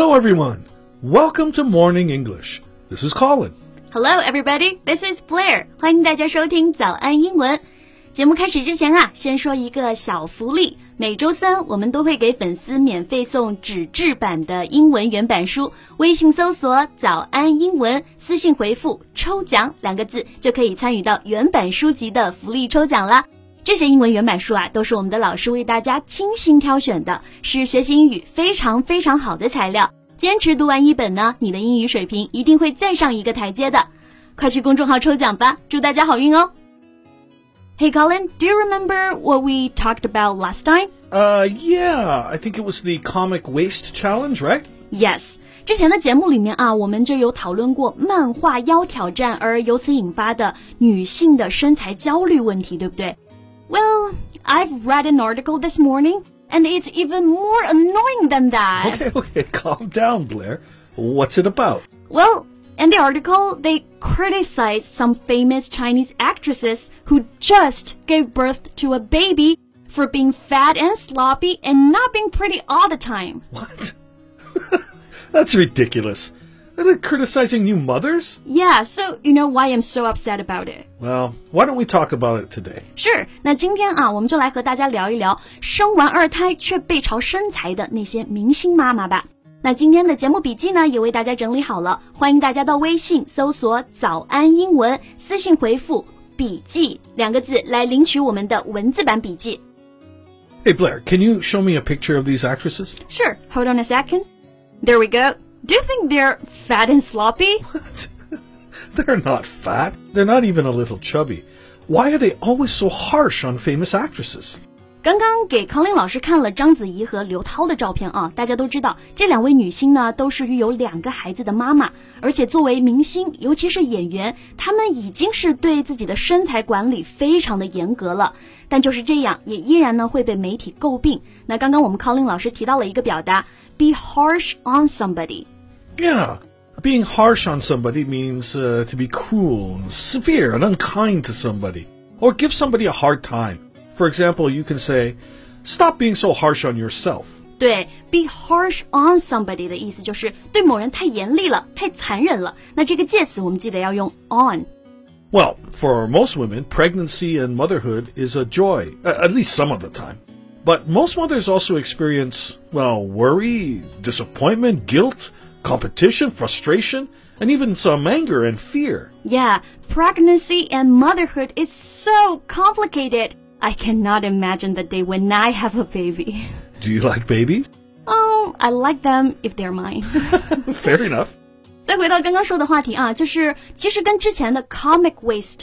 Hello, everyone. Welcome to Morning English. This is Colin. Hello, everybody. This is Blair. 欢迎大家收听早安英文。节目开始之前啊，先说一个小福利。每周三我们都会给粉丝免费送纸质版的英文原版书。微信搜索“早安英文”，私信回复“抽奖”两个字，就可以参与到原版书籍的福利抽奖啦。这些英文原版书啊，都是我们的老师为大家精心挑选的，是学习英语非常非常好的材料。坚持读完一本呢，你的英语水平一定会再上一个台阶的。快去公众号抽奖吧，祝大家好运哦！Hey Colin, do you remember what we talked about last time? Uh, yeah, I think it was the comic waist challenge, right? Yes. 之前的节目里面啊，我们就有讨论过漫画腰挑战，而由此引发的女性的身材焦虑问题，对不对？well, I've read an article this morning, and it's even more annoying than that. Okay, okay, calm down, Blair. What's it about? Well, in the article, they criticize some famous Chinese actresses who just gave birth to a baby for being fat and sloppy and not being pretty all the time. What? That's ridiculous They're criticizing new mothers? Yeah, so you know why I'm so upset about it. Well, why don't we talk about it today? Sure. 那今天啊，我们就来和大家聊一聊生完二胎却背朝身材的那些明星妈妈吧。那今天的节目笔记呢，也为大家整理好了，欢迎大家到微信搜索“早安英文”，私信回复“笔记”两个字来领取我们的文字版笔记。Hey Blair, can you show me a picture of these actresses? Sure. Hold on a second. There we go. Do you think they're fat and sloppy? What? they're not fat. They're not even a little chubby. Why are they always so harsh on famous actresses? 刚刚给康林老师看了章子怡和刘涛的照片啊，大家都知道这两位女星呢都是育有两个孩子的妈妈，而且作为明星，尤其是演员，她们已经是对自己的身材管理非常的严格了。但就是这样，也依然呢会被媒体诟病。那刚刚我们康林老师提到了一个表达 ，be harsh on somebody。yeah. Being harsh on somebody means uh, to be cruel, severe, and unkind to somebody, or give somebody a hard time. For example, you can say, Stop being so harsh on yourself. 对，be harsh on somebody 的意思就是对某人太严厉了，太残忍了。那这个介词我们记得要用 on。Well, for most women, pregnancy and motherhood is a joy, at least some of the time. But most mothers also experience, well, worry, disappointment, guilt, competition, frustration, and even some anger and fear. Yeah, pregnancy and motherhood is so complicated. I cannot imagine the day when I have a baby. Do you like babies? Oh, I like them if they're mine. Fair enough. 再回到刚刚说的话题啊，就是其实跟之前的 comic waist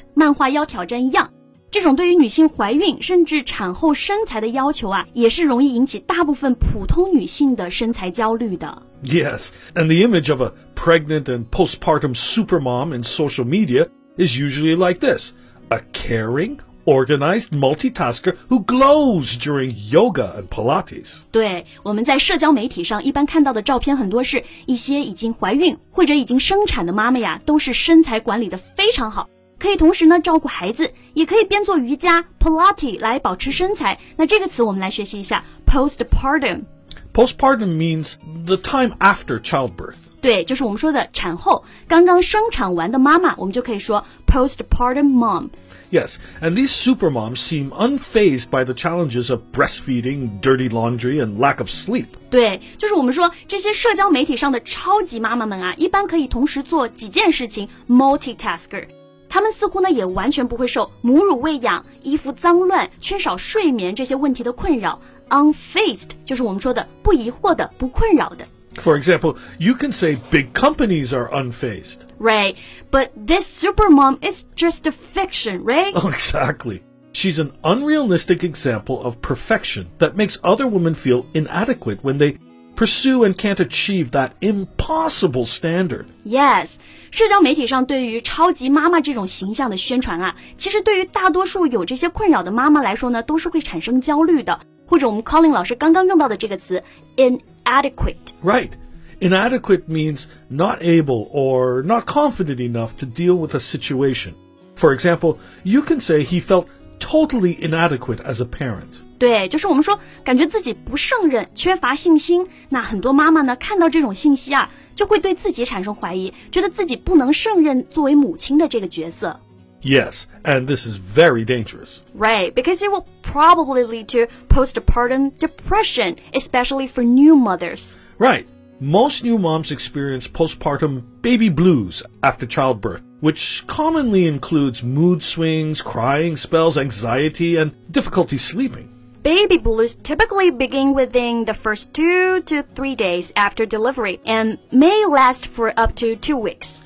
这种对于女性怀孕甚至产后身材的要求啊，也是容易引起大部分普通女性的身材焦虑的。Yes, and the image of a pregnant and postpartum supermom in social media is usually like this: a caring, organized multitasker who glows during yoga and Pilates. 对，我们在社交媒体上一般看到的照片很多是一些已经怀孕或者已经生产的妈妈呀，都是身材管理的非常好。可以同时呢照顾孩子，也可以边做瑜伽 Pilates 来保持身材。那这个词我们来学习一下 postpartum。Postpartum means the time after childbirth. 对，就是我们说的产后，刚刚生产完的妈妈，我们就可以说 postpartum mom。Yes, and these supermoms seem unfazed by the challenges of breastfeeding, dirty laundry, and lack of sleep. 对，就是我们说这些社交媒体上的超级妈妈们啊，一般可以同时做几件事情，multitasker。 他们似乎呢也完全不会受母乳喂养、衣服脏乱、缺少睡眠这些问题的困扰。Unfazed 就是我们说的不疑惑的、不困扰的。For example, you can say big companies are unfazed. Right, but this supermom is just a fiction, right? Oh, exactly. She's an unrealistic example of perfection that makes other women feel inadequate when they pursue and can't achieve that impossible standard. Yes，社交媒体上对于超级妈妈这种形象的宣传啊，其实对于大多数有这些困扰的妈妈来说呢，都是会产生焦虑的。或者我们 Colin 老师刚刚用到的这个词 inadequate。Right. Inadequate means not able or not confident enough to deal with a situation. For example, you can say he felt totally inadequate as a parent. 对，就是我们说感觉自己不胜任、缺乏信心。那很多妈妈呢，看到这种信息啊，就会对自己产生怀疑，觉得自己不能胜任作为母亲的这个角色。Yes, and this is very dangerous. Right, because it will probably lead to postpartum depression, especially for new mothers. Right. Most new moms experience postpartum baby blues after childbirth, which commonly includes mood swings, crying spells, anxiety, and difficulty sleeping. Baby blues typically begin within the first two to three days after delivery and may last for up to two weeks.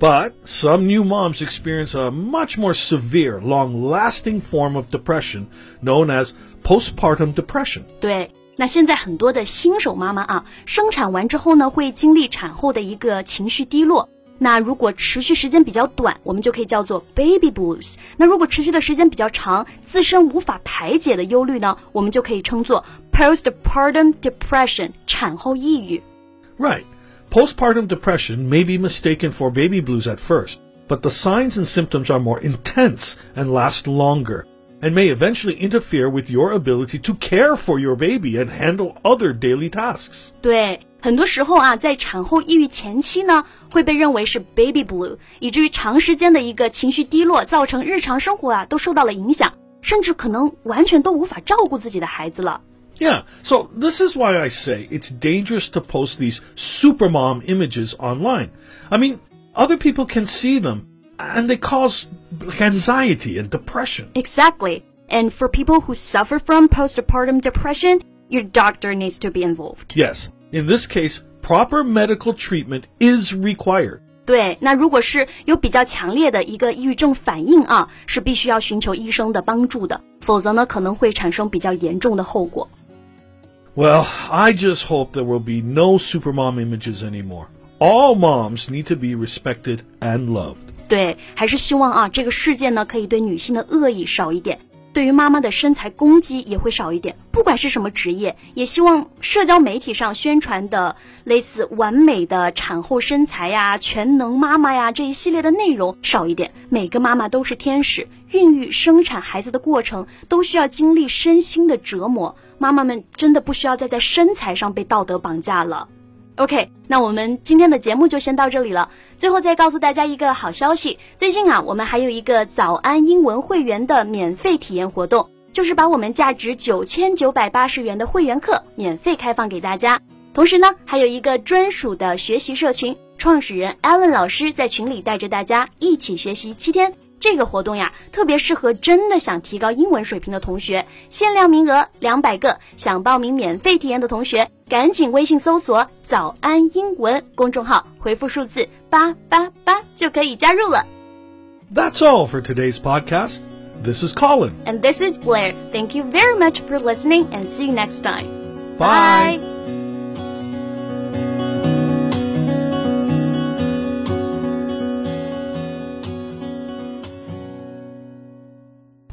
But some new moms experience a much more severe, long lasting form of depression known as postpartum depression. 对，那现在很多的新手妈妈啊，生产完之后呢，会经历产后的一个情绪低落。 那如果持续时间比较短，我们就可以叫做 baby blues。那如果持续的时间比较长，自身无法排解的忧虑呢，我们就可以称作 postpartum depression，产后抑郁。Right. Postpartum depression may be mistaken for baby blues at first, but the signs and symptoms are more intense and last longer and may eventually interfere with your ability to care for your baby and handle other daily tasks. 对， 很多时候啊，在产后抑郁前期呢，会被认为是 baby blue，以至于长时间的一个情绪低落，造成日常生活啊都受到了影响，甚至可能完全都无法照顾自己的孩子了。Yeah, so this is why I say it's dangerous to post these supermom images online. I mean, other people can see them and they cause anxiety and depression. Exactly. And for people who suffer from postpartum depression, your doctor needs to be involved. Yes, in this case, proper medical treatment is required. 对，那如果是有比较强烈的一个抑郁症反应啊，是必须要寻求医生的帮助的，否则呢可能会产生比较严重的后果。Well, I just hope there will be no supermom images anymore. All moms need to be respected and loved. 对，还是希望啊，这个世界呢可以对女性的恶意少一点， 对于妈妈的身材攻击也会少一点。不管是什么职业，也希望社交媒体上宣传的类似完美的产后身材呀、全能妈妈呀这一系列的内容少一点。每个妈妈都是天使，孕育、生产孩子的过程都需要经历身心的折磨。妈妈们真的不需要再在身材上被道德绑架了。OK，那我们今天的节目就先到这里了。最后再告诉大家一个好消息，最近啊，我们还有一个早安英文会员的免费体验活动，就是把我们价值九千九百八十元的会员课免费开放给大家。同时呢，还有一个专属的学习社群，创始人 Allen 老师在群里带着大家一起学习七天。这个活动呀，特别适合真的想提高英文水平的同学，限量名额两百个。想报名免费体验的同学，赶紧微信搜索“早安英文”公众号，回复数字八八八就可以加入了。That's all for today's podcast. This is Colin. And this is Blair. Thank you very much for listening and see you next time. Bye.